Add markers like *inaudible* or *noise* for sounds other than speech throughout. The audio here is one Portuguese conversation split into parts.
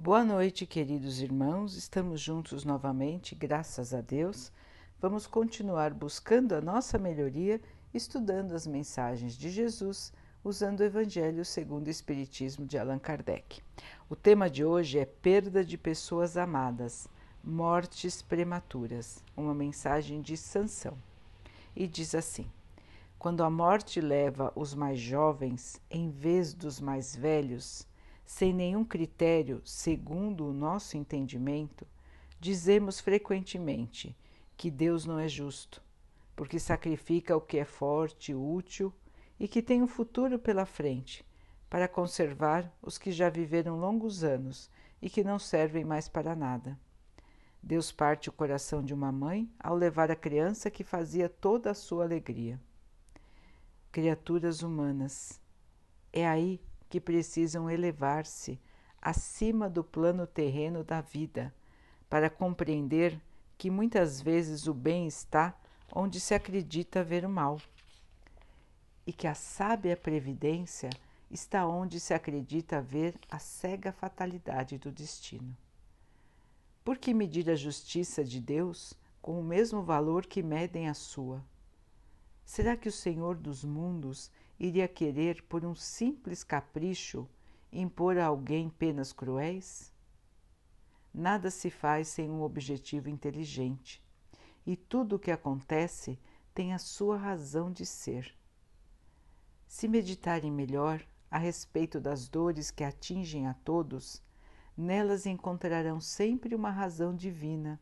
Boa noite, queridos irmãos. Estamos juntos novamente, graças a Deus. Vamos continuar buscando a nossa melhoria, estudando as mensagens de Jesus, usando o Evangelho segundo o Espiritismo de Allan Kardec. O tema de hoje é perda de pessoas amadas, mortes prematuras, uma mensagem de Sansão. E diz assim: Quando a morte leva os mais jovens em vez dos mais velhos, sem nenhum critério segundo o nosso entendimento, dizemos frequentemente que Deus não é justo, porque sacrifica o que é forte, útil e que tem um futuro pela frente, para conservar os que já viveram longos anos e que não servem mais para nada. Deus parte o coração de uma mãe ao levar a criança que fazia toda a sua alegria. Criaturas humanas, é aí que precisam elevar-se acima do plano terreno da vida, para compreender que muitas vezes o bem está onde se acredita ver o mal, e que a sábia previdência está onde se acredita ver a cega fatalidade do destino. Por que medir a justiça de Deus com o mesmo valor que medem a sua? Será que o Senhor dos mundos iria querer, por um simples capricho, impor a alguém penas cruéis? Nada se faz sem um objetivo inteligente, e tudo o que acontece tem a sua razão de ser. Se meditarem melhor a respeito das dores que atingem a todos, nelas encontrarão sempre uma razão divina,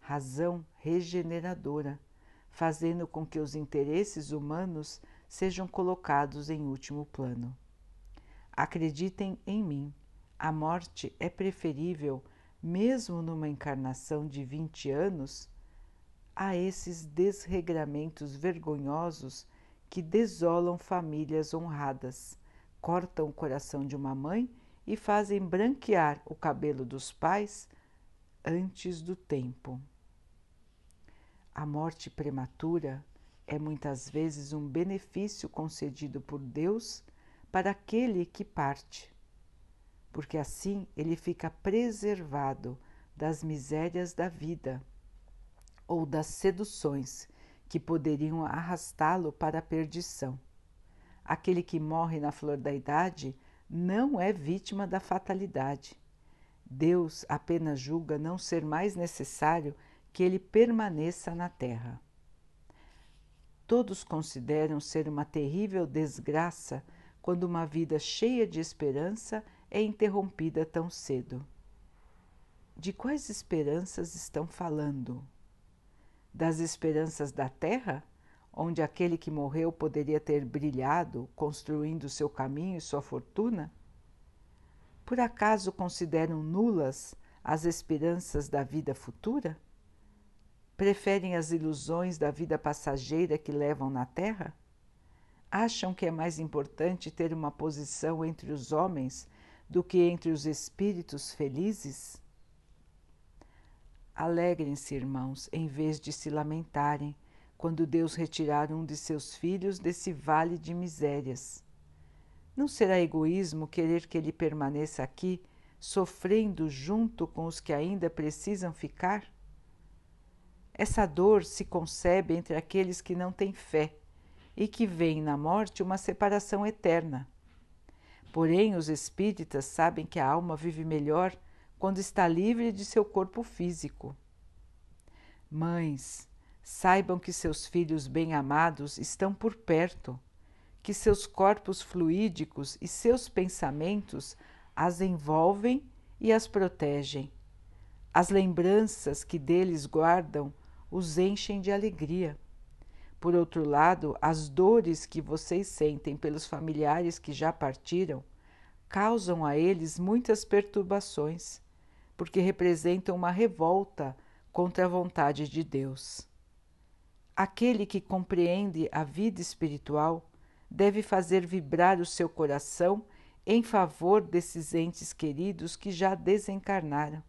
razão regeneradora, fazendo com que os interesses humanos sejam colocados em último plano. Acreditem em mim, a morte é preferível, mesmo numa encarnação de 20 anos, a esses desregramentos vergonhosos que desolam famílias honradas, cortam o coração de uma mãe e fazem branquear o cabelo dos pais antes do tempo. A morte prematura é muitas vezes um benefício concedido por Deus para aquele que parte, porque assim ele fica preservado das misérias da vida ou das seduções que poderiam arrastá-lo para a perdição. Aquele que morre na flor da idade não é vítima da fatalidade. Deus apenas julga não ser mais necessário que ele permaneça na terra todos consideram ser uma terrível desgraça quando uma vida cheia de esperança é interrompida tão cedo. De quais esperanças estão falando? Das esperanças da terra, onde aquele que morreu poderia ter brilhado, construindo seu caminho e sua fortuna? Por acaso consideram nulas as esperanças da vida futura? Preferem as ilusões da vida passageira que levam na Terra? Acham que é mais importante ter uma posição entre os homens do que entre os espíritos felizes? Alegrem-se, irmãos, em vez de se lamentarem quando Deus retirar um de seus filhos desse vale de misérias. Não será egoísmo querer que ele permaneça aqui, sofrendo junto com os que ainda precisam ficar? Essa dor se concebe entre aqueles que não têm fé e que veem na morte uma separação eterna. Porém, os espíritas sabem que a alma vive melhor quando está livre de seu corpo físico. Mães, saibam que seus filhos bem-amados estão por perto, que seus corpos fluídicos e seus pensamentos as envolvem e as protegem. As lembranças que deles guardam os enchem de alegria. Por outro lado, as dores que vocês sentem pelos familiares que já partiram causam a eles muitas perturbações, porque representam uma revolta contra a vontade de Deus. Aquele que compreende a vida espiritual deve fazer vibrar o seu coração em favor desses entes queridos que já desencarnaram.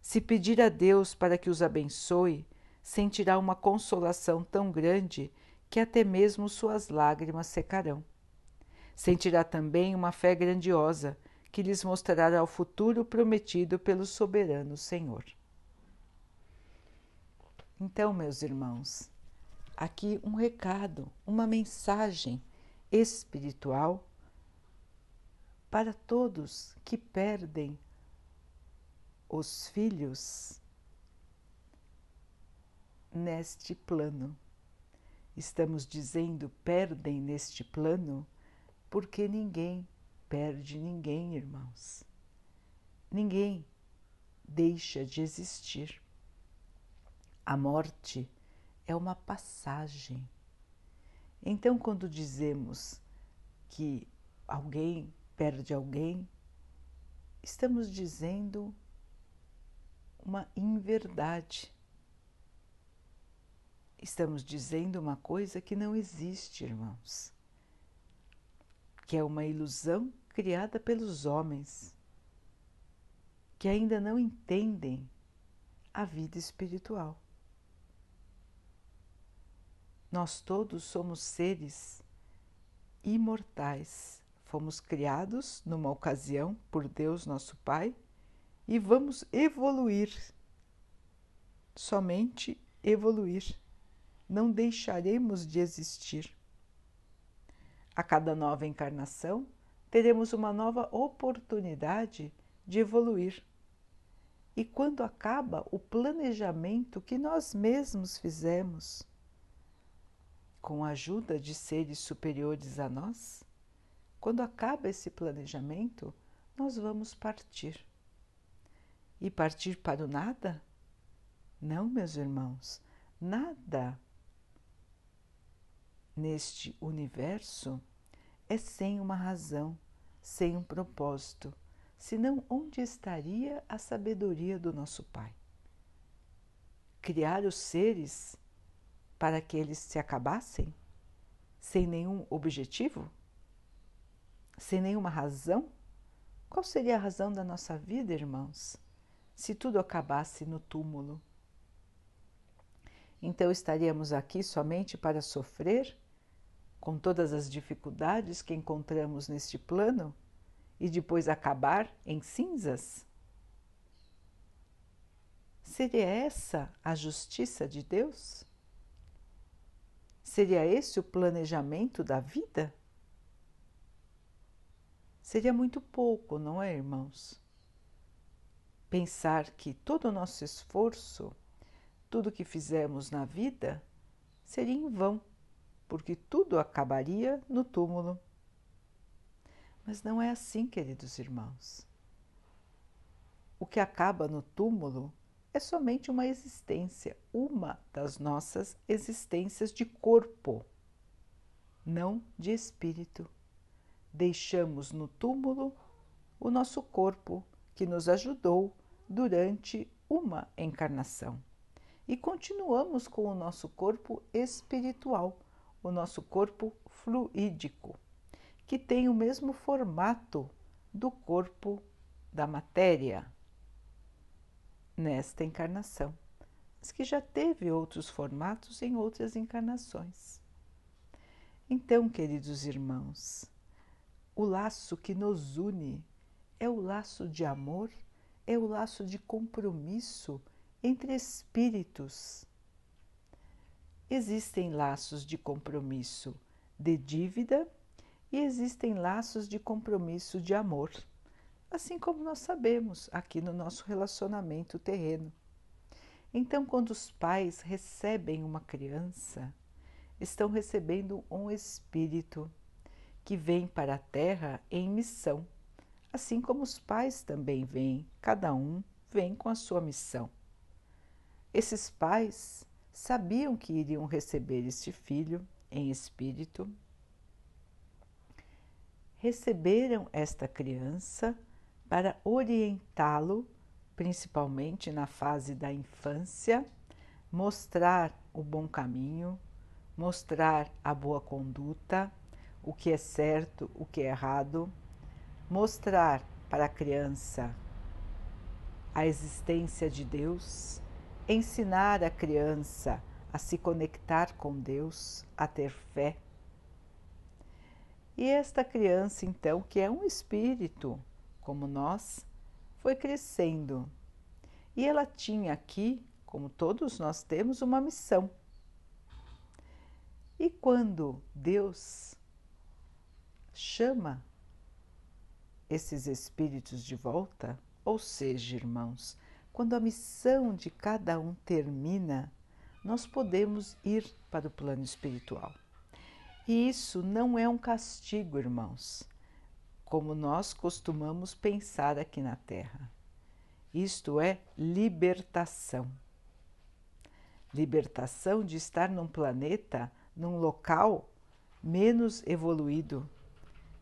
Se pedir a Deus para que os abençoe, sentirá uma consolação tão grande que até mesmo suas lágrimas secarão. Sentirá também uma fé grandiosa que lhes mostrará o futuro prometido pelo soberano Senhor. Então, meus irmãos, aqui um recado, uma mensagem espiritual para todos que perdem os filhos neste plano. Estamos dizendo perdem neste plano porque ninguém perde ninguém, irmãos. Ninguém deixa de existir. A morte é uma passagem. Então, quando dizemos que alguém perde alguém, estamos dizendo uma inverdade. Estamos dizendo uma coisa que não existe, irmãos, que é uma ilusão criada pelos homens, que ainda não entendem a vida espiritual. Nós todos somos seres imortais. Fomos criados numa ocasião por Deus, nosso Pai, e vamos evoluir. Somente evoluir. Não deixaremos de existir. A cada nova encarnação, teremos uma nova oportunidade de evoluir. E quando acaba o planejamento que nós mesmos fizemos, com a ajuda de seres superiores a nós, quando acaba esse planejamento, nós vamos partir. E partir para o nada? Não, meus irmãos, nada neste universo é sem uma razão, sem um propósito, senão onde estaria a sabedoria do nosso Pai? Criar os seres para que eles se acabassem? Sem nenhum objetivo? Sem nenhuma razão? Qual seria a razão da nossa vida, irmãos, se tudo acabasse no túmulo? Então estaríamos aqui somente para sofrer, com todas as dificuldades que encontramos neste plano, e depois acabar em cinzas? Seria essa a justiça de Deus? Seria esse o planejamento da vida? Seria muito pouco, não é, irmãos? Pensar que todo o nosso esforço, tudo que fizemos na vida, seria em vão, porque tudo acabaria no túmulo. Mas não é assim, queridos irmãos. O que acaba no túmulo é somente uma existência, uma das nossas existências de corpo, não de espírito. Deixamos no túmulo o nosso corpo que nos ajudou durante uma encarnação e continuamos com o nosso corpo espiritual, o nosso corpo fluídico, que tem o mesmo formato do corpo da matéria nesta encarnação, mas que já teve outros formatos em outras encarnações. Então, queridos irmãos, o laço que nos une é o laço de amor, é o laço de compromisso entre espíritos. Existem laços de compromisso de dívida e existem laços de compromisso de amor assim como nós sabemos aqui no nosso relacionamento terreno. Então, quando os pais recebem uma criança, estão recebendo um espírito que vem para a Terra em missão, assim como os pais também vêm, cada um vem com a sua missão. Esses pais sabiam que iriam receber este filho em espírito, receberam esta criança para orientá-lo, principalmente na fase da infância, mostrar o bom caminho, mostrar a boa conduta, o que é certo, o que é errado, mostrar para a criança a existência de Deus, ensinar a criança a se conectar com Deus, a ter fé. E esta criança, então, que é um espírito, como nós, foi crescendo. E ela tinha aqui, como todos nós temos, uma missão. E quando Deus chama esses espíritos de volta, ou seja, irmãos, quando a missão de cada um termina, nós podemos ir para o plano espiritual. E isso não é um castigo, irmãos, como nós costumamos pensar aqui na Terra. Isto é libertação. Libertação de estar num planeta, num local menos evoluído,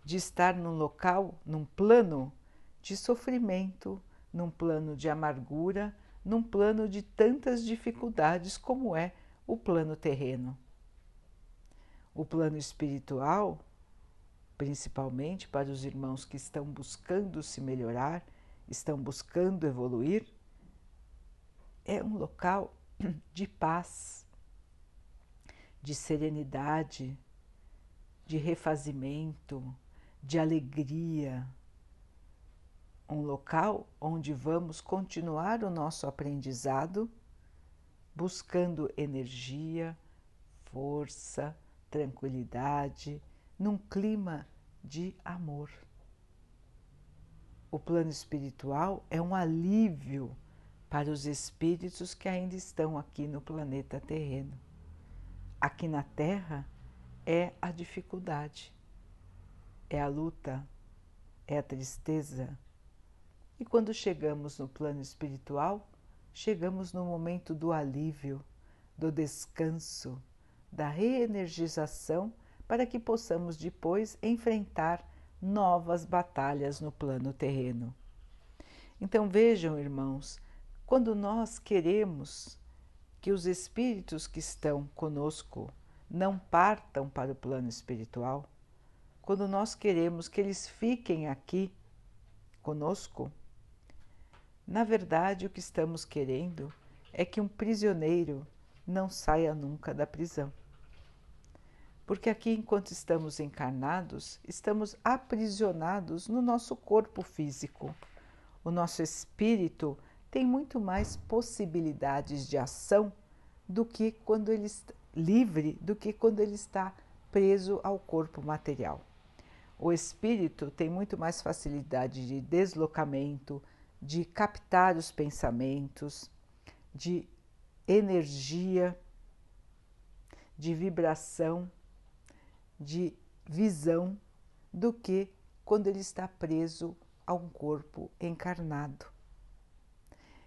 de estar num local, num plano de sofrimento, num plano de amargura, num plano de tantas dificuldades como é o plano terreno. O plano espiritual, principalmente para os irmãos que estão buscando se melhorar, estão buscando evoluir, é um local *clears throat* de paz, de serenidade, de refazimento, de alegria. Um local onde vamos continuar o nosso aprendizado, buscando energia, força, tranquilidade, num clima de amor. O plano espiritual é um alívio para os espíritos que ainda estão aqui no planeta terreno. Aqui na Terra é a dificuldade, é a luta, é a tristeza. E quando chegamos no plano espiritual, chegamos no momento do alívio, do descanso, da reenergização para que possamos depois enfrentar novas batalhas no plano terreno. Então vejam, irmãos, quando nós queremos que os espíritos que estão conosco não partam para o plano espiritual, quando nós queremos que eles fiquem aqui conosco, na verdade o que estamos querendo é que um prisioneiro não saia nunca da prisão. Porque aqui, enquanto estamos encarnados, estamos aprisionados no nosso corpo físico. O nosso espírito tem muito mais possibilidades de ação do que quando ele está livre do que quando ele está preso ao corpo material. O espírito tem muito mais facilidade de deslocamento, de captar os pensamentos, de energia, de vibração de visão do que quando ele está preso a um corpo encarnado.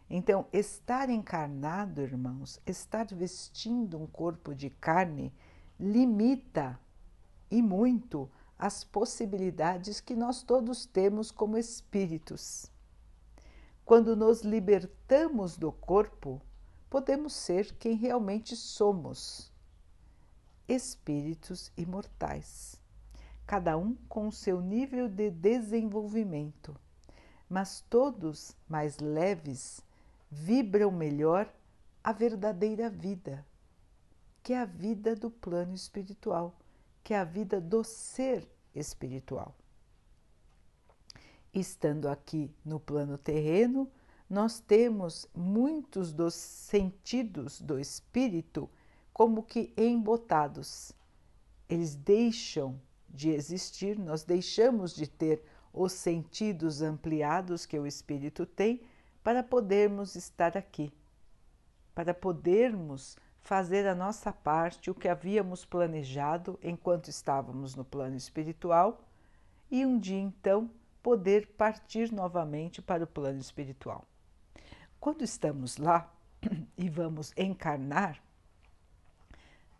Então, estar encarnado, irmãos, estar vestindo um corpo de carne, limita e muito as possibilidades que nós todos temos como espíritos. Quando nos libertamos do corpo, podemos ser quem realmente somos espíritos imortais, cada um com o seu nível de desenvolvimento, mas todos mais leves vibram melhor a verdadeira vida, que é a vida do plano espiritual, que é a vida do ser espiritual. Estando aqui no plano terreno, nós temos muitos dos sentidos do espírito como que embotados. Eles deixam de existir, nós deixamos de ter os sentidos ampliados que o espírito tem para podermos estar aqui, para podermos fazer a nossa parte, o que havíamos planejado enquanto estávamos no plano espiritual e um dia então poder partir novamente para o plano espiritual. Quando estamos lá *clears throat* e vamos encarnar,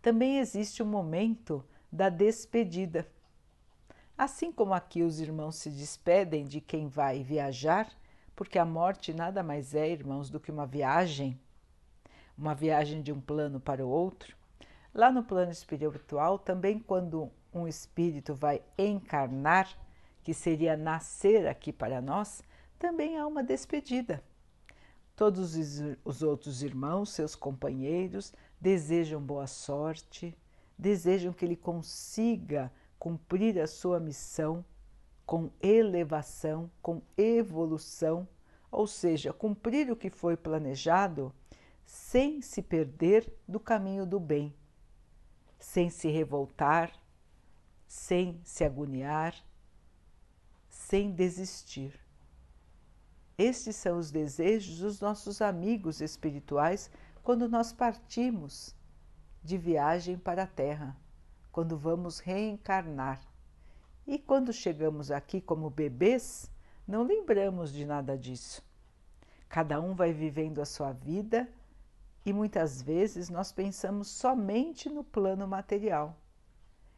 também existe o um momento da despedida. Assim como aqui os irmãos se despedem de quem vai viajar, porque a morte nada mais é, irmãos, do que uma viagem, uma viagem de um plano para o outro. Lá no plano espiritual, também quando um espírito vai encarnar, que seria nascer aqui para nós, também há uma despedida. Todos os outros irmãos, seus companheiros, desejam boa sorte, desejam que ele consiga cumprir a sua missão com elevação, com evolução, ou seja, cumprir o que foi planejado sem se perder do caminho do bem, sem se revoltar, sem se agoniar, sem desistir. Estes são os desejos dos nossos amigos espirituais quando nós partimos de viagem para a Terra, quando vamos reencarnar. E quando chegamos aqui como bebês, não lembramos de nada disso. Cada um vai vivendo a sua vida e muitas vezes nós pensamos somente no plano material.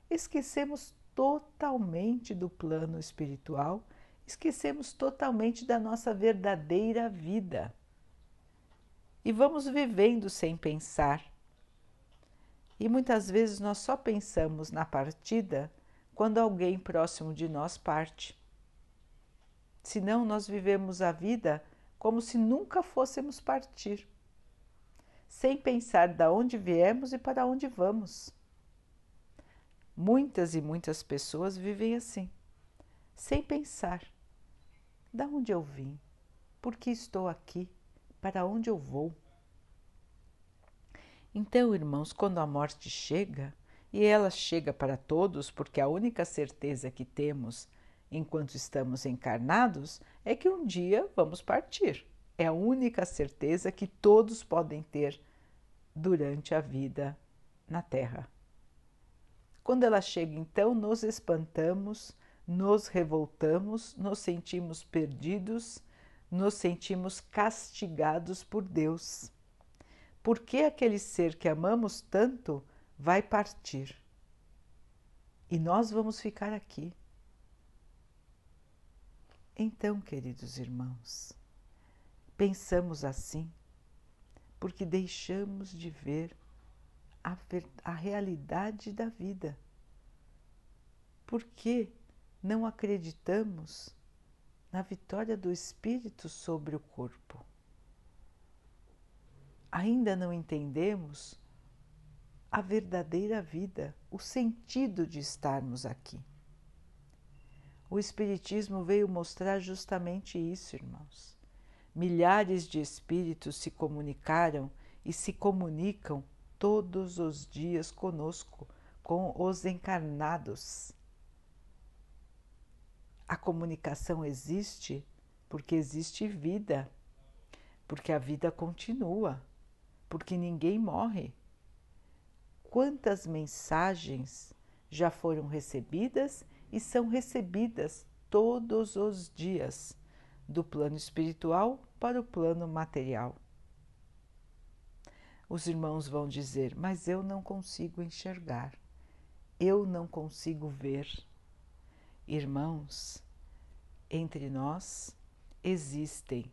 Esquecemos totalmente do plano espiritual esquecemos totalmente da nossa verdadeira vida. E vamos vivendo sem pensar. E muitas vezes nós só pensamos na partida quando alguém próximo de nós parte. Senão, nós vivemos a vida como se nunca fôssemos partir, sem pensar de onde viemos e para onde vamos. Muitas e muitas pessoas vivem assim, sem pensar da onde eu vim? Por que estou aqui? Para onde eu vou? Então, irmãos, quando a morte chega, e ela chega para todos, porque a única certeza que temos enquanto estamos encarnados é que um dia vamos partir. É a única certeza que todos podem ter durante a vida na Terra. Quando ela chega, então, nos espantamos, nos revoltamos, nos sentimos perdidos, nos sentimos castigados por Deus. Por que aquele ser que amamos tanto vai partir? E nós vamos ficar aqui. Então, queridos irmãos, pensamos assim porque deixamos de ver a, a realidade da vida. Por que não acreditamos na vitória do espírito sobre o corpo. Ainda não entendemos a verdadeira vida, o sentido de estarmos aqui. O Espiritismo veio mostrar justamente isso, irmãos. Milhares de espíritos se comunicaram e se comunicam todos os dias conosco, com os encarnados a comunicação existe porque existe vida, porque a vida continua, porque ninguém morre. Quantas mensagens já foram recebidas e são recebidas todos os dias, do plano espiritual para o plano material? Os irmãos vão dizer, mas eu não consigo enxergar, eu não consigo ver Irmãos, entre nós existem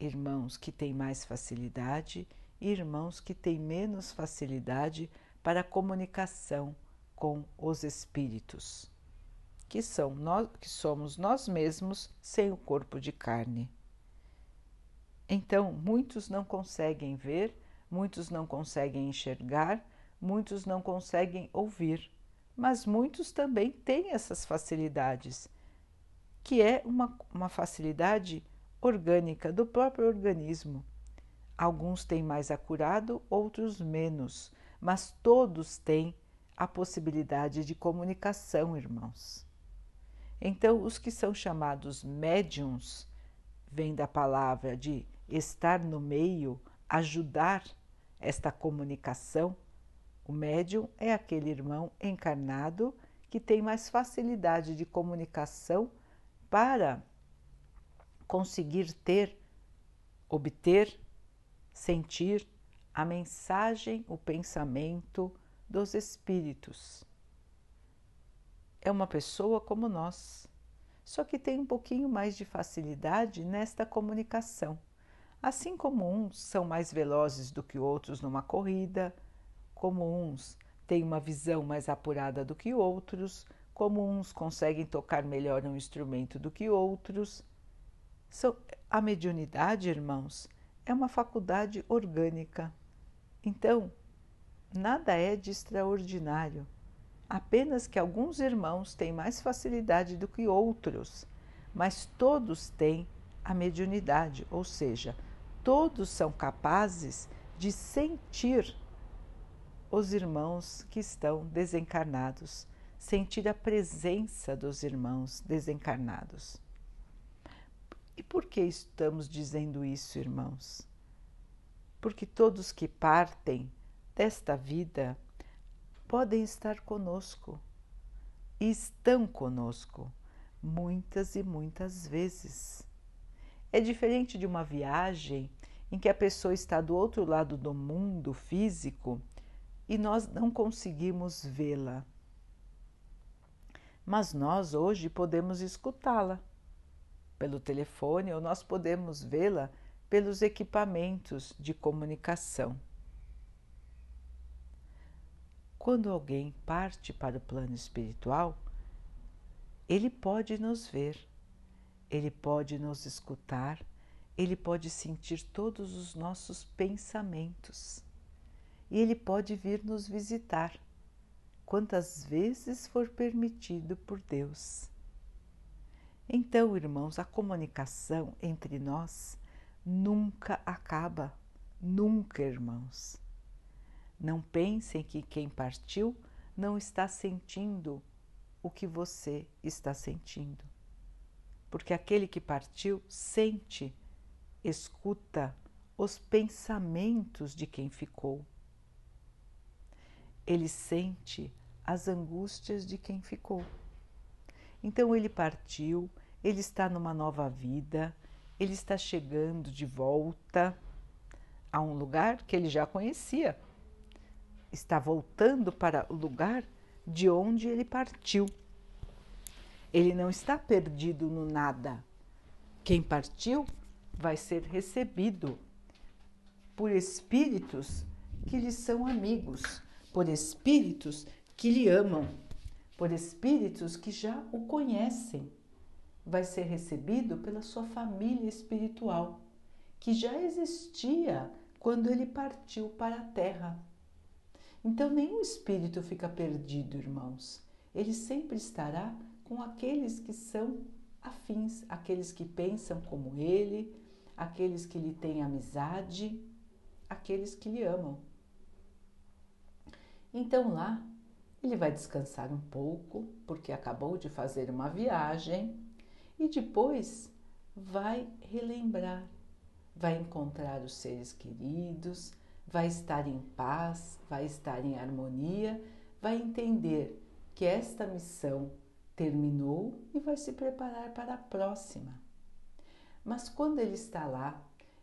irmãos que têm mais facilidade e irmãos que têm menos facilidade para a comunicação com os espíritos, que são nós, que somos nós mesmos sem o corpo de carne. Então, muitos não conseguem ver, muitos não conseguem enxergar, muitos não conseguem ouvir mas muitos também têm essas facilidades, que é uma, uma facilidade orgânica do próprio organismo. Alguns têm mais acurado, outros menos, mas todos têm a possibilidade de comunicação, irmãos. Então, os que são chamados médiums, vem da palavra de estar no meio, ajudar esta comunicação, o médium é aquele irmão encarnado que tem mais facilidade de comunicação para conseguir ter, obter, sentir a mensagem, o pensamento dos espíritos. É uma pessoa como nós, só que tem um pouquinho mais de facilidade nesta comunicação. Assim como uns são mais velozes do que outros numa corrida, como uns têm uma visão mais apurada do que outros, como uns conseguem tocar melhor um instrumento do que outros. A mediunidade, irmãos, é uma faculdade orgânica. Então, nada é de extraordinário. apenas que alguns irmãos têm mais facilidade do que outros, mas todos têm a mediunidade, ou seja, todos são capazes de sentir os irmãos que estão desencarnados, sentir a presença dos irmãos desencarnados. E por que estamos dizendo isso, irmãos? Porque todos que partem desta vida podem estar conosco e estão conosco muitas e muitas vezes. É diferente de uma viagem em que a pessoa está do outro lado do mundo físico e nós não conseguimos vê-la. Mas nós hoje podemos escutá-la pelo telefone ou nós podemos vê-la pelos equipamentos de comunicação. Quando alguém parte para o plano espiritual, ele pode nos ver, ele pode nos escutar, ele pode sentir todos os nossos pensamentos e ele pode vir nos visitar quantas vezes for permitido por Deus. Então, irmãos, a comunicação entre nós nunca acaba, nunca, irmãos. Não pensem que quem partiu não está sentindo o que você está sentindo. Porque aquele que partiu sente, escuta os pensamentos de quem ficou. Ele sente as angústias de quem ficou. Então ele partiu, ele está numa nova vida, ele está chegando de volta a um lugar que ele já conhecia. Está voltando para o lugar de onde ele partiu. Ele não está perdido no nada. Quem partiu vai ser recebido por espíritos que lhe são amigos, por espíritos que lhe amam, por espíritos que já o conhecem. Vai ser recebido pela sua família espiritual, que já existia quando ele partiu para a Terra. Então, nenhum espírito fica perdido, irmãos. Ele sempre estará com aqueles que são afins, aqueles que pensam como ele, aqueles que lhe têm amizade, aqueles que lhe amam. Então, lá, ele vai descansar um pouco, porque acabou de fazer uma viagem, e depois vai relembrar, vai encontrar os seres queridos, vai estar em paz, vai estar em harmonia, vai entender que esta missão terminou e vai se preparar para a próxima. Mas quando ele está lá,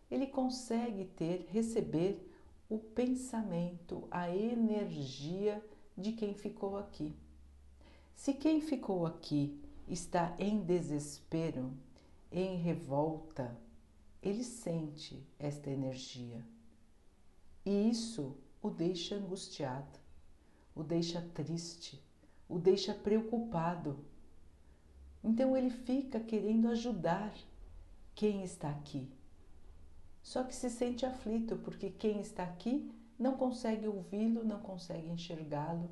ele consegue ter, receber o pensamento, a energia de quem ficou aqui. Se quem ficou aqui está em desespero, em revolta, ele sente esta energia. E isso o deixa angustiado, o deixa triste, o deixa preocupado. Então ele fica querendo ajudar quem está aqui. Só que se sente aflito porque quem está aqui não consegue ouvi-lo, não consegue enxergá-lo.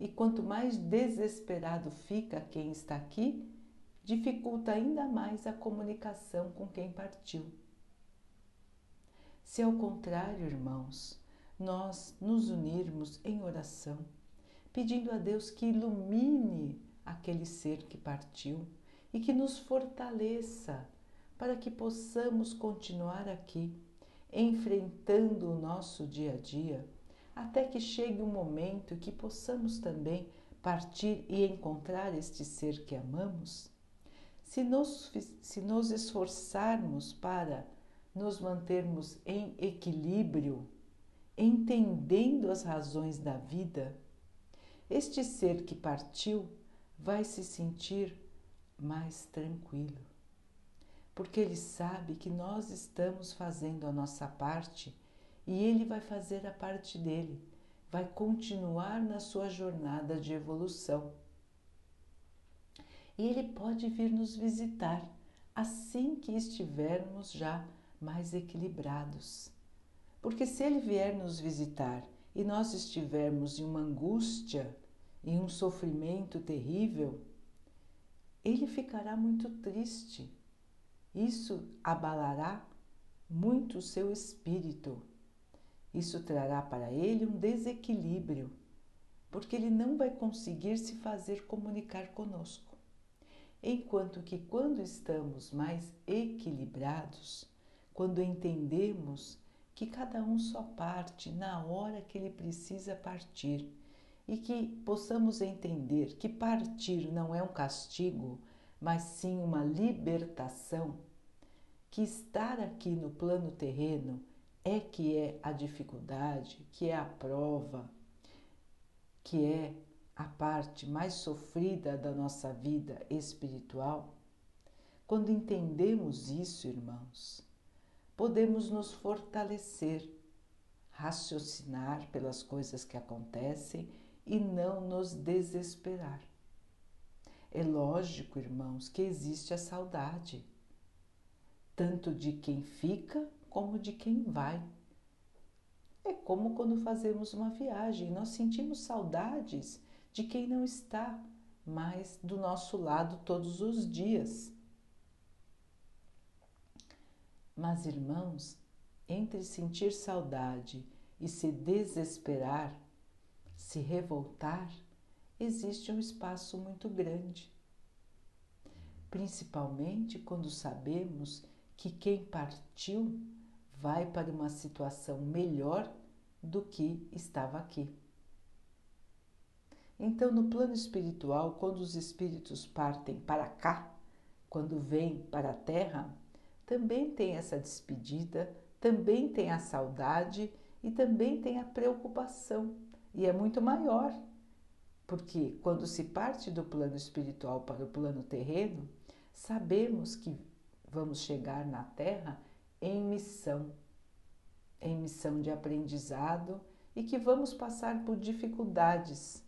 E quanto mais desesperado fica quem está aqui, dificulta ainda mais a comunicação com quem partiu. Se ao contrário, irmãos, nós nos unirmos em oração, pedindo a Deus que ilumine aquele ser que partiu e que nos fortaleça para que possamos continuar aqui, enfrentando o nosso dia a dia, até que chegue o um momento que possamos também partir e encontrar este ser que amamos? Se nos, se nos esforçarmos para nos mantermos em equilíbrio, entendendo as razões da vida, este ser que partiu vai se sentir mais tranquilo, porque ele sabe que nós estamos fazendo a nossa parte e ele vai fazer a parte dele, vai continuar na sua jornada de evolução. E ele pode vir nos visitar assim que estivermos já mais equilibrados. Porque se ele vier nos visitar e nós estivermos em uma angústia, em um sofrimento terrível, ele ficará muito triste. Isso abalará muito o seu espírito. Isso trará para ele um desequilíbrio, porque ele não vai conseguir se fazer comunicar conosco. Enquanto que quando estamos mais equilibrados, quando entendemos que cada um só parte na hora que ele precisa partir e que possamos entender que partir não é um castigo, mas sim uma libertação, que estar aqui no plano terreno é que é a dificuldade, que é a prova, que é a parte mais sofrida da nossa vida espiritual. Quando entendemos isso, irmãos, podemos nos fortalecer, raciocinar pelas coisas que acontecem e não nos desesperar. É lógico, irmãos, que existe a saudade, tanto de quem fica como de quem vai. É como quando fazemos uma viagem, nós sentimos saudades de quem não está mais do nosso lado todos os dias. Mas, irmãos, entre sentir saudade e se desesperar, se revoltar, existe um espaço muito grande. Principalmente quando sabemos que quem partiu vai para uma situação melhor do que estava aqui. Então, no plano espiritual, quando os espíritos partem para cá, quando vêm para a Terra, também tem essa despedida, também tem a saudade e também tem a preocupação, e é muito maior, porque quando se parte do plano espiritual para o plano terreno, sabemos que vamos chegar na Terra em missão, em missão de aprendizado e que vamos passar por dificuldades.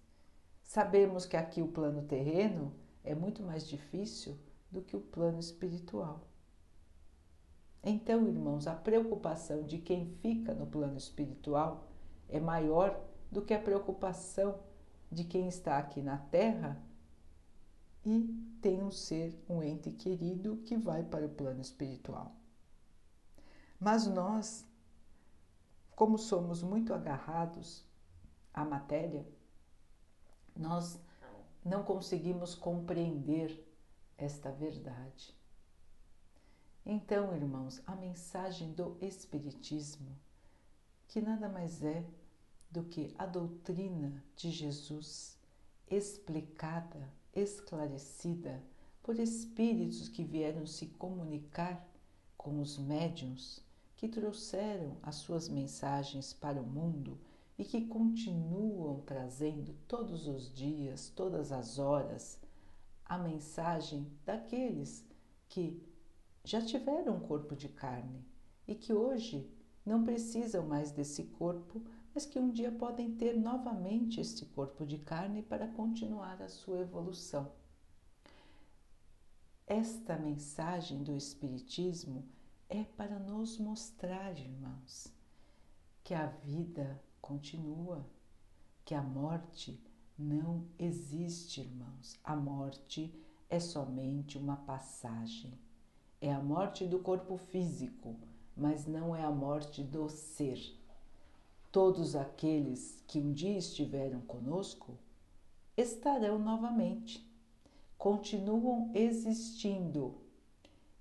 Sabemos que aqui o plano terreno é muito mais difícil do que o plano espiritual. Então, irmãos, a preocupação de quem fica no plano espiritual é maior do que a preocupação de quem está aqui na Terra e tem um ser, um ente querido que vai para o plano espiritual. Mas nós, como somos muito agarrados à matéria, nós não conseguimos compreender esta verdade. Então, irmãos, a mensagem do Espiritismo, que nada mais é do que a doutrina de Jesus explicada, esclarecida por espíritos que vieram se comunicar com os médiuns que trouxeram as suas mensagens para o mundo e que continuam trazendo todos os dias, todas as horas, a mensagem daqueles que já tiveram um corpo de carne e que hoje não precisam mais desse corpo, mas que um dia podem ter novamente este corpo de carne para continuar a sua evolução. Esta mensagem do Espiritismo é para nos mostrar, irmãos, que a vida continua, que a morte não existe, irmãos. A morte é somente uma passagem é a morte do corpo físico, mas não é a morte do ser. Todos aqueles que um dia estiveram conosco estarão novamente, continuam existindo.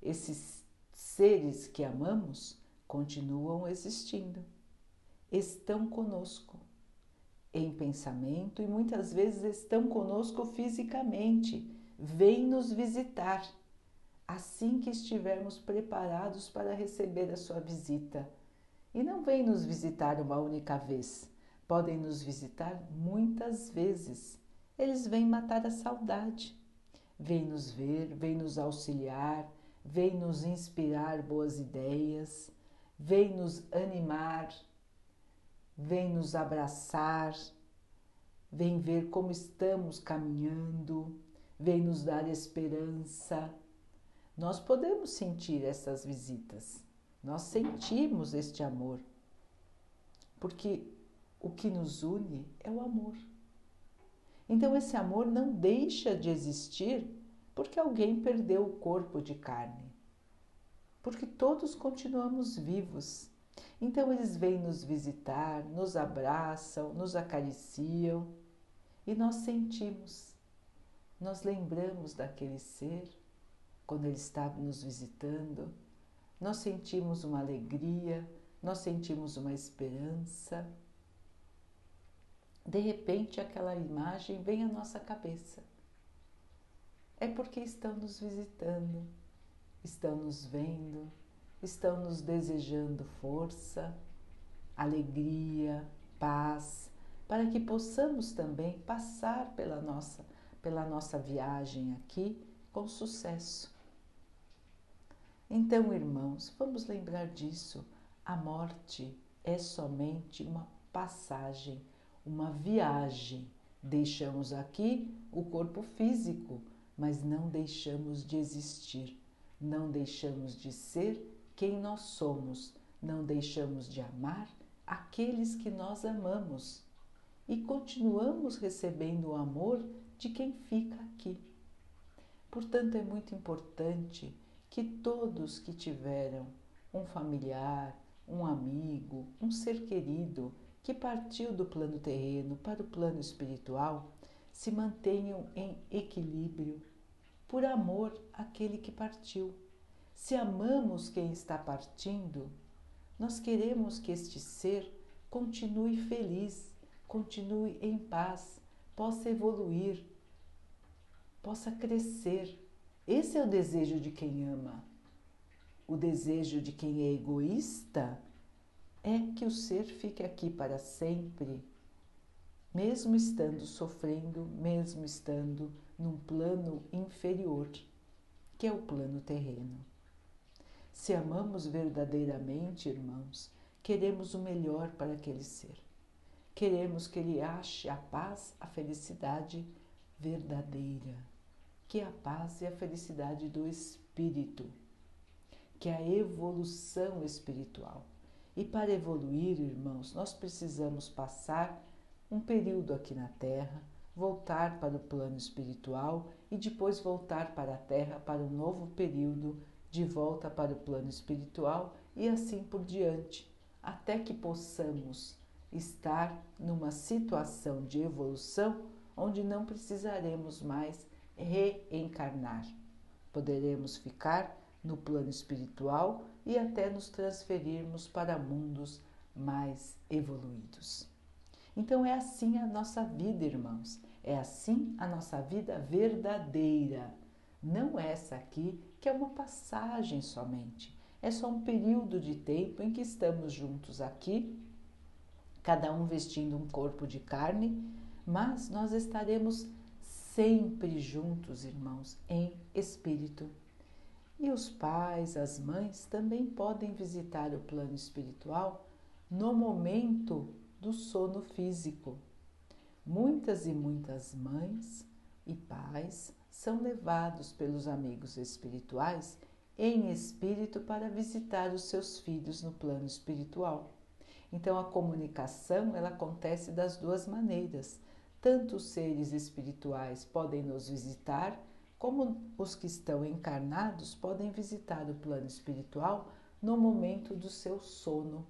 Esses seres que amamos continuam existindo, estão conosco. Em pensamento e muitas vezes estão conosco fisicamente, vêm nos visitar assim que estivermos preparados para receber a sua visita. E não vem nos visitar uma única vez, podem nos visitar muitas vezes. Eles vêm matar a saudade, vêm nos ver, vêm nos auxiliar, vêm nos inspirar boas ideias, vêm nos animar, vêm nos abraçar, vêm ver como estamos caminhando, vêm nos dar esperança nós podemos sentir essas visitas, nós sentimos este amor, porque o que nos une é o amor. Então esse amor não deixa de existir porque alguém perdeu o corpo de carne. Porque todos continuamos vivos. Então eles vêm nos visitar, nos abraçam, nos acariciam e nós sentimos, nós lembramos daquele ser quando ele estava nos visitando, nós sentimos uma alegria, nós sentimos uma esperança. De repente, aquela imagem vem à nossa cabeça. É porque estão nos visitando, estão nos vendo, estão nos desejando força, alegria, paz, para que possamos também passar pela nossa, pela nossa viagem aqui com sucesso. Então, irmãos, vamos lembrar disso. A morte é somente uma passagem, uma viagem. Deixamos aqui o corpo físico, mas não deixamos de existir, não deixamos de ser quem nós somos, não deixamos de amar aqueles que nós amamos e continuamos recebendo o amor de quem fica aqui. Portanto, é muito importante que todos que tiveram um familiar, um amigo, um ser querido que partiu do plano terreno para o plano espiritual se mantenham em equilíbrio por amor àquele que partiu. Se amamos quem está partindo, nós queremos que este ser continue feliz, continue em paz, possa evoluir, possa crescer esse é o desejo de quem ama. O desejo de quem é egoísta é que o ser fique aqui para sempre, mesmo estando sofrendo, mesmo estando num plano inferior, que é o plano terreno. Se amamos verdadeiramente, irmãos, queremos o melhor para aquele ser. Queremos que ele ache a paz, a felicidade verdadeira que a paz e a felicidade do espírito, que a evolução espiritual. E para evoluir, irmãos, nós precisamos passar um período aqui na Terra, voltar para o plano espiritual e depois voltar para a Terra para um novo período de volta para o plano espiritual e assim por diante, até que possamos estar numa situação de evolução onde não precisaremos mais reencarnar. Poderemos ficar no plano espiritual e até nos transferirmos para mundos mais evoluídos. Então é assim a nossa vida, irmãos. É assim a nossa vida verdadeira. Não essa aqui que é uma passagem somente. É só um período de tempo em que estamos juntos aqui, cada um vestindo um corpo de carne, mas nós estaremos sempre juntos, irmãos, em espírito. E os pais, as mães também podem visitar o plano espiritual no momento do sono físico. Muitas e muitas mães e pais são levados pelos amigos espirituais em espírito para visitar os seus filhos no plano espiritual. Então a comunicação ela acontece das duas maneiras, tanto os seres espirituais podem nos visitar, como os que estão encarnados podem visitar o plano espiritual no momento do seu sono.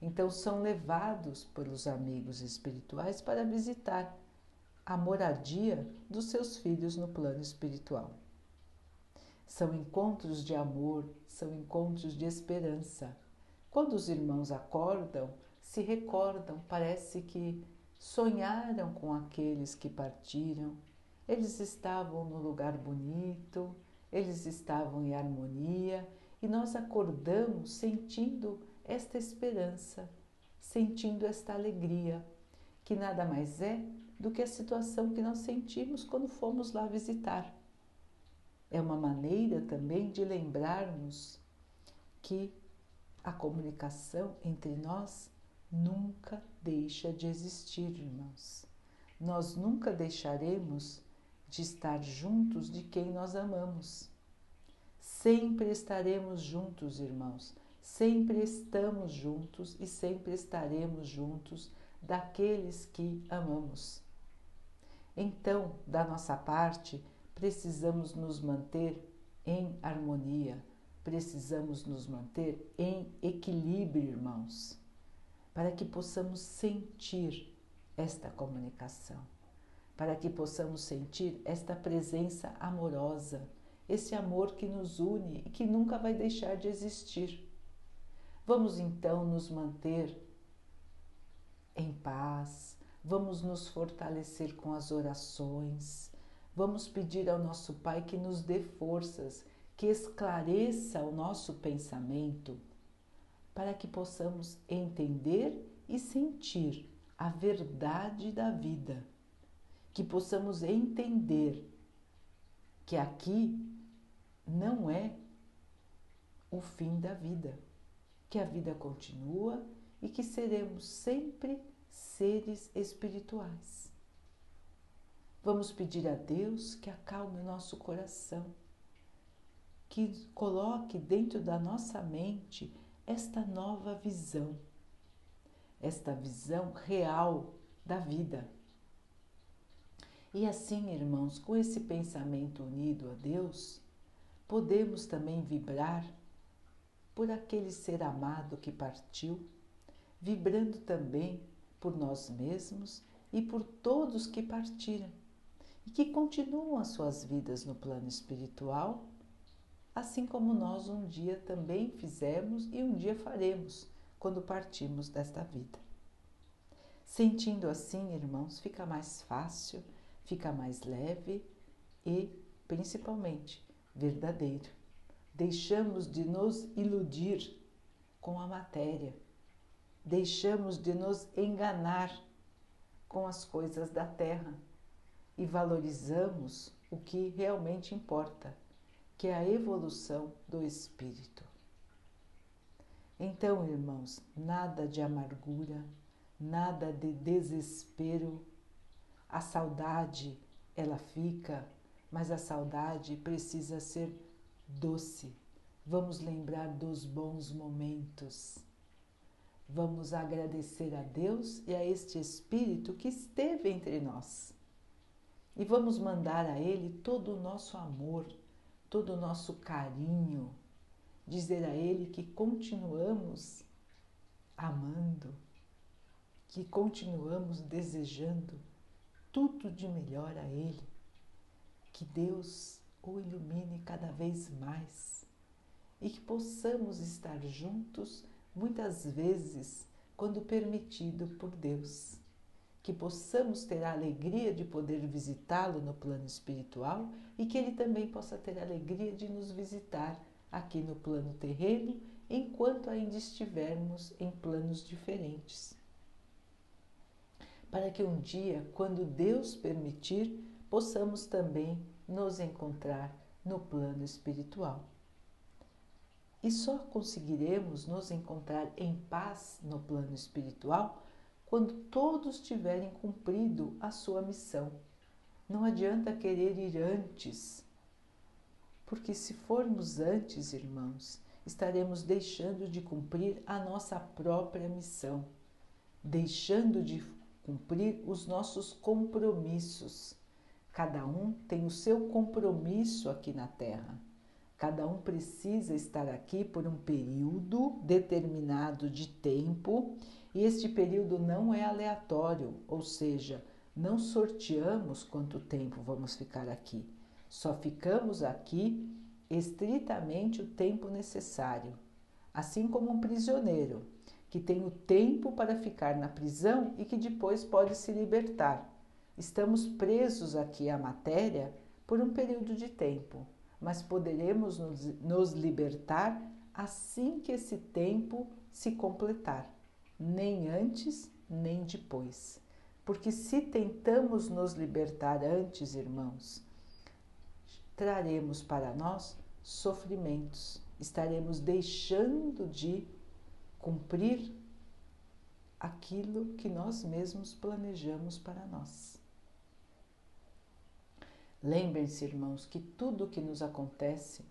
Então, são levados pelos amigos espirituais para visitar a moradia dos seus filhos no plano espiritual. São encontros de amor, são encontros de esperança. Quando os irmãos acordam, se recordam, parece que sonharam com aqueles que partiram. Eles estavam no lugar bonito, eles estavam em harmonia e nós acordamos sentindo esta esperança, sentindo esta alegria, que nada mais é do que a situação que nós sentimos quando fomos lá visitar. É uma maneira também de lembrarmos que a comunicação entre nós nunca deixa de existir, irmãos. Nós nunca deixaremos de estar juntos de quem nós amamos. Sempre estaremos juntos, irmãos. Sempre estamos juntos e sempre estaremos juntos daqueles que amamos. Então, da nossa parte, precisamos nos manter em harmonia, precisamos nos manter em equilíbrio, irmãos, para que possamos sentir esta comunicação, para que possamos sentir esta presença amorosa, esse amor que nos une e que nunca vai deixar de existir. Vamos então nos manter em paz, vamos nos fortalecer com as orações, vamos pedir ao nosso Pai que nos dê forças, que esclareça o nosso pensamento, para que possamos entender e sentir a verdade da vida, que possamos entender que aqui não é o fim da vida, que a vida continua e que seremos sempre seres espirituais. Vamos pedir a Deus que acalme o nosso coração, que coloque dentro da nossa mente esta nova visão, esta visão real da vida. E assim, irmãos, com esse pensamento unido a Deus, podemos também vibrar por aquele ser amado que partiu, vibrando também por nós mesmos e por todos que partiram e que continuam as suas vidas no plano espiritual, assim como nós um dia também fizemos e um dia faremos quando partimos desta vida. Sentindo assim, irmãos, fica mais fácil, fica mais leve e, principalmente, verdadeiro. Deixamos de nos iludir com a matéria, deixamos de nos enganar com as coisas da terra e valorizamos o que realmente importa, que é a evolução do espírito. Então, irmãos, nada de amargura, nada de desespero. A saudade, ela fica, mas a saudade precisa ser doce. Vamos lembrar dos bons momentos. Vamos agradecer a Deus e a este Espírito que esteve entre nós. E vamos mandar a Ele todo o nosso amor, todo o nosso carinho, dizer a Ele que continuamos amando, que continuamos desejando tudo de melhor a Ele que Deus o ilumine cada vez mais e que possamos estar juntos muitas vezes quando permitido por Deus. Que possamos ter a alegria de poder visitá-lo no plano espiritual e que ele também possa ter a alegria de nos visitar aqui no plano terreno enquanto ainda estivermos em planos diferentes. Para que um dia, quando Deus permitir, possamos também nos encontrar no plano espiritual. E só conseguiremos nos encontrar em paz no plano espiritual quando todos tiverem cumprido a sua missão. Não adianta querer ir antes, porque se formos antes, irmãos, estaremos deixando de cumprir a nossa própria missão, deixando de cumprir os nossos compromissos Cada um tem o seu compromisso aqui na Terra. Cada um precisa estar aqui por um período determinado de tempo e este período não é aleatório, ou seja, não sorteamos quanto tempo vamos ficar aqui. Só ficamos aqui estritamente o tempo necessário, assim como um prisioneiro que tem o tempo para ficar na prisão e que depois pode se libertar. Estamos presos aqui à matéria por um período de tempo, mas poderemos nos, nos libertar assim que esse tempo se completar, nem antes nem depois. Porque se tentamos nos libertar antes, irmãos, traremos para nós sofrimentos, estaremos deixando de cumprir aquilo que nós mesmos planejamos para nós. Lembrem-se, irmãos, que tudo o que nos acontece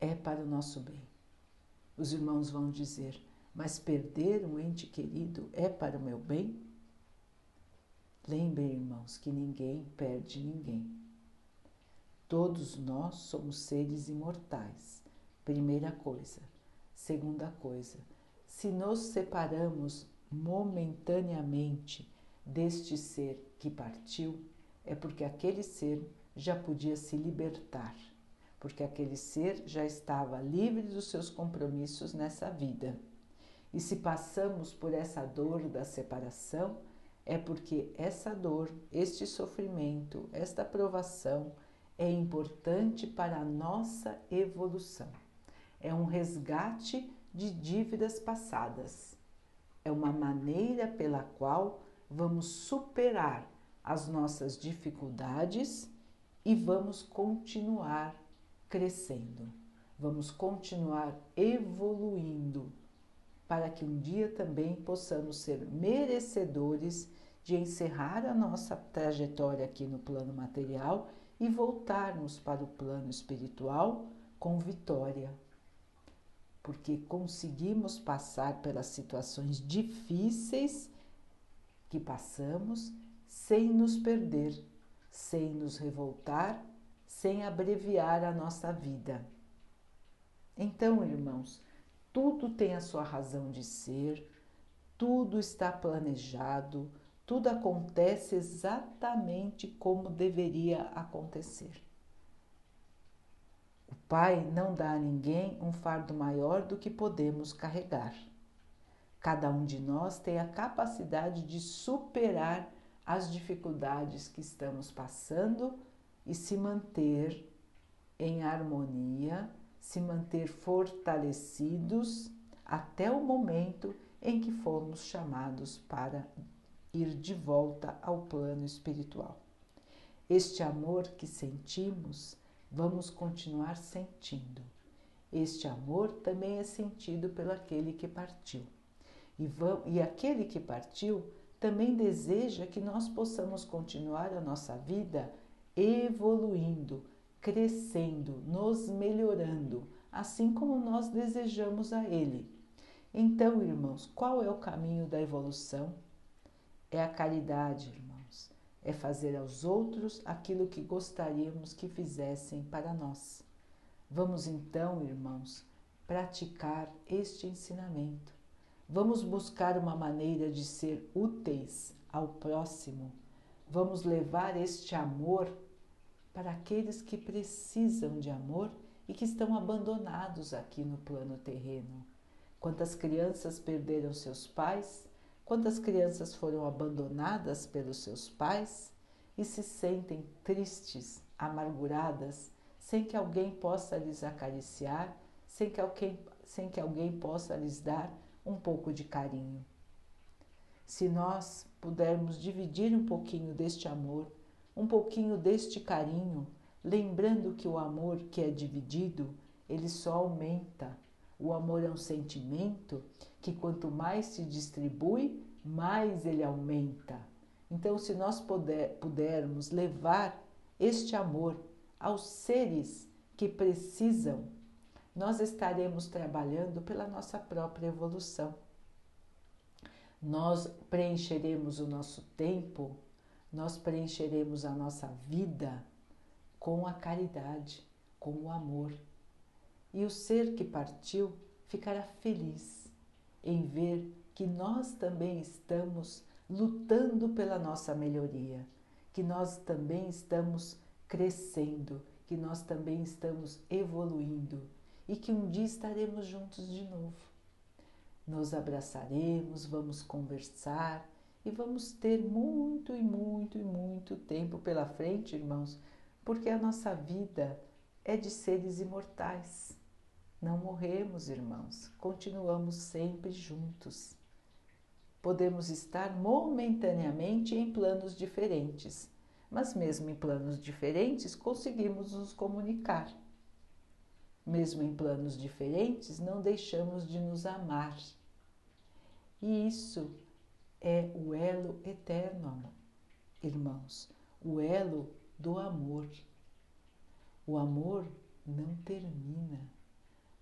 é para o nosso bem. Os irmãos vão dizer, mas perder um ente querido é para o meu bem? Lembrem, irmãos, que ninguém perde ninguém. Todos nós somos seres imortais. Primeira coisa. Segunda coisa, se nos separamos momentaneamente deste ser que partiu, é porque aquele ser já podia se libertar, porque aquele ser já estava livre dos seus compromissos nessa vida. E se passamos por essa dor da separação, é porque essa dor, este sofrimento, esta provação é importante para a nossa evolução é um resgate de dívidas passadas. É uma maneira pela qual vamos superar as nossas dificuldades e vamos continuar crescendo. Vamos continuar evoluindo para que um dia também possamos ser merecedores de encerrar a nossa trajetória aqui no plano material e voltarmos para o plano espiritual com vitória porque conseguimos passar pelas situações difíceis que passamos sem nos perder, sem nos revoltar, sem abreviar a nossa vida. Então, irmãos, tudo tem a sua razão de ser, tudo está planejado, tudo acontece exatamente como deveria acontecer. O Pai não dá a ninguém um fardo maior do que podemos carregar. Cada um de nós tem a capacidade de superar as dificuldades que estamos passando e se manter em harmonia, se manter fortalecidos até o momento em que formos chamados para ir de volta ao plano espiritual. Este amor que sentimos vamos continuar sentindo. Este amor também é sentido pelo aquele que partiu. E, vamos, e aquele que partiu também deseja que nós possamos continuar a nossa vida evoluindo, crescendo, nos melhorando, assim como nós desejamos a Ele. Então, irmãos, qual é o caminho da evolução? É a caridade, irmãos é fazer aos outros aquilo que gostaríamos que fizessem para nós. Vamos então, irmãos, praticar este ensinamento. Vamos buscar uma maneira de ser úteis ao próximo. Vamos levar este amor para aqueles que precisam de amor e que estão abandonados aqui no plano terreno. Quantas crianças perderam seus pais Quantas crianças foram abandonadas pelos seus pais e se sentem tristes, amarguradas, sem que alguém possa lhes acariciar, sem que alguém, sem que alguém possa lhes dar um pouco de carinho? Se nós pudermos dividir um pouquinho deste amor, um pouquinho deste carinho, lembrando que o amor que é dividido, ele só aumenta. O amor é um sentimento que quanto mais se distribui, mais ele aumenta. Então, se nós puder, pudermos levar este amor aos seres que precisam, nós estaremos trabalhando pela nossa própria evolução. Nós preencheremos o nosso tempo, nós preencheremos a nossa vida com a caridade, com o amor. E o ser que partiu ficará feliz em ver que nós também estamos lutando pela nossa melhoria, que nós também estamos crescendo, que nós também estamos evoluindo e que um dia estaremos juntos de novo. Nos abraçaremos, vamos conversar e vamos ter muito e muito e muito tempo pela frente, irmãos, porque a nossa vida é de seres imortais. Não morremos, irmãos, continuamos sempre juntos. Podemos estar momentaneamente em planos diferentes, mas mesmo em planos diferentes conseguimos nos comunicar. Mesmo em planos diferentes, não deixamos de nos amar. E isso é o elo eterno, irmãos, o elo do amor. O amor não termina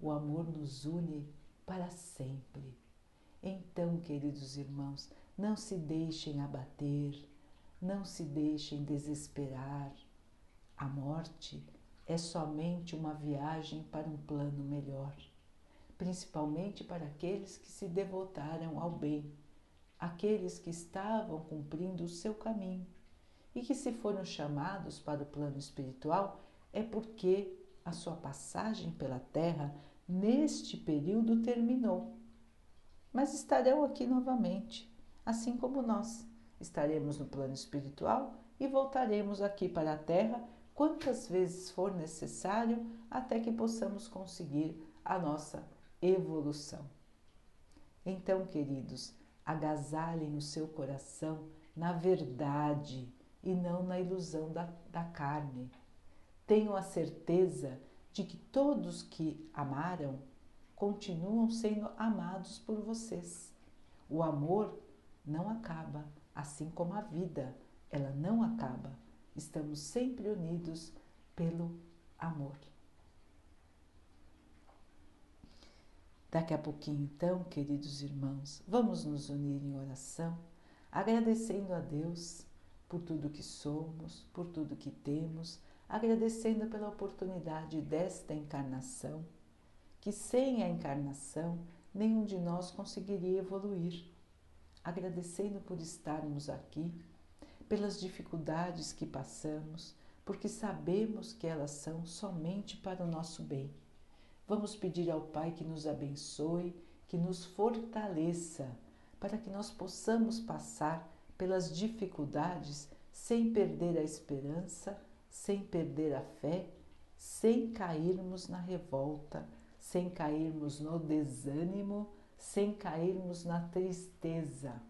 o amor nos une para sempre. Então, queridos irmãos, não se deixem abater, Não se deixem desesperar. A morte é somente uma viagem para um plano melhor, principalmente para aqueles que se devotaram ao bem, aqueles que estavam cumprindo o seu caminho e que, se foram chamados para o plano espiritual, é porque a sua passagem pela Terra neste período terminou. Mas estarão aqui novamente, assim como nós. Estaremos no plano espiritual e voltaremos aqui para a Terra quantas vezes for necessário até que possamos conseguir a nossa evolução. Então, queridos, agasalhem o seu coração na verdade e não na ilusão da, da carne. Tenham a certeza de que todos que amaram continuam sendo amados por vocês. O amor não acaba, assim como a vida, ela não acaba. Estamos sempre unidos pelo amor. Daqui a pouquinho, então, queridos irmãos, vamos nos unir em oração, agradecendo a Deus por tudo que somos, por tudo que temos, agradecendo pela oportunidade desta encarnação, que sem a encarnação nenhum de nós conseguiria evoluir. Agradecendo por estarmos aqui, pelas dificuldades que passamos, porque sabemos que elas são somente para o nosso bem. Vamos pedir ao Pai que nos abençoe, que nos fortaleça, para que nós possamos passar pelas dificuldades sem perder a esperança sem perder a fé, sem cairmos na revolta, sem cairmos no desânimo, sem cairmos na tristeza.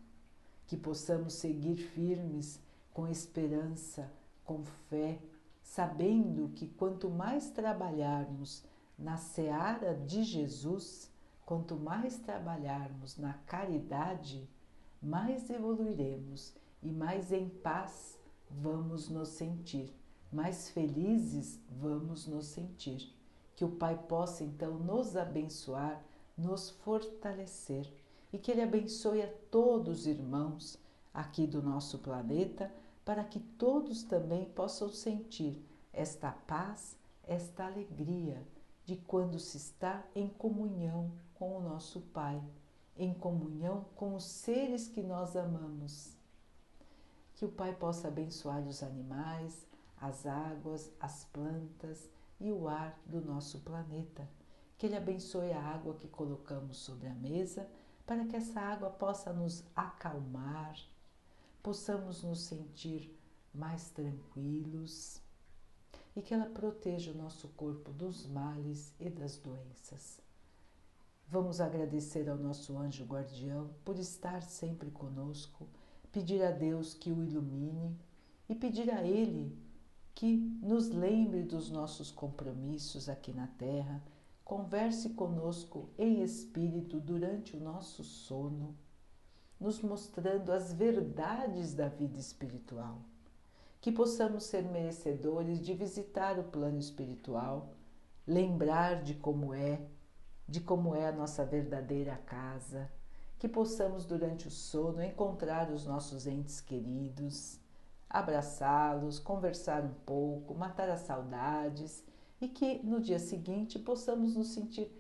Que possamos seguir firmes com esperança, com fé, sabendo que quanto mais trabalharmos na seara de Jesus, quanto mais trabalharmos na caridade, mais evoluiremos e mais em paz vamos nos sentir mais felizes vamos nos sentir. Que o Pai possa então nos abençoar, nos fortalecer e que Ele abençoe a todos os irmãos aqui do nosso planeta, para que todos também possam sentir esta paz, esta alegria de quando se está em comunhão com o nosso Pai, em comunhão com os seres que nós amamos. Que o Pai possa abençoar os animais, as águas, as plantas e o ar do nosso planeta. Que Ele abençoe a água que colocamos sobre a mesa, para que essa água possa nos acalmar, possamos nos sentir mais tranquilos e que ela proteja o nosso corpo dos males e das doenças. Vamos agradecer ao nosso anjo guardião por estar sempre conosco, pedir a Deus que o ilumine e pedir a Ele que nos lembre dos nossos compromissos aqui na Terra, converse conosco em espírito durante o nosso sono, nos mostrando as verdades da vida espiritual. Que possamos ser merecedores de visitar o plano espiritual, lembrar de como é, de como é a nossa verdadeira casa, que possamos durante o sono encontrar os nossos entes queridos abraçá-los, conversar um pouco, matar as saudades e que no dia seguinte possamos nos sentir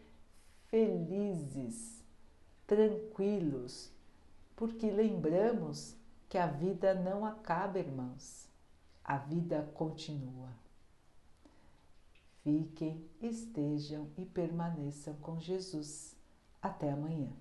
felizes, tranquilos, porque lembramos que a vida não acaba, irmãos, a vida continua. Fiquem, estejam e permaneçam com Jesus. Até amanhã.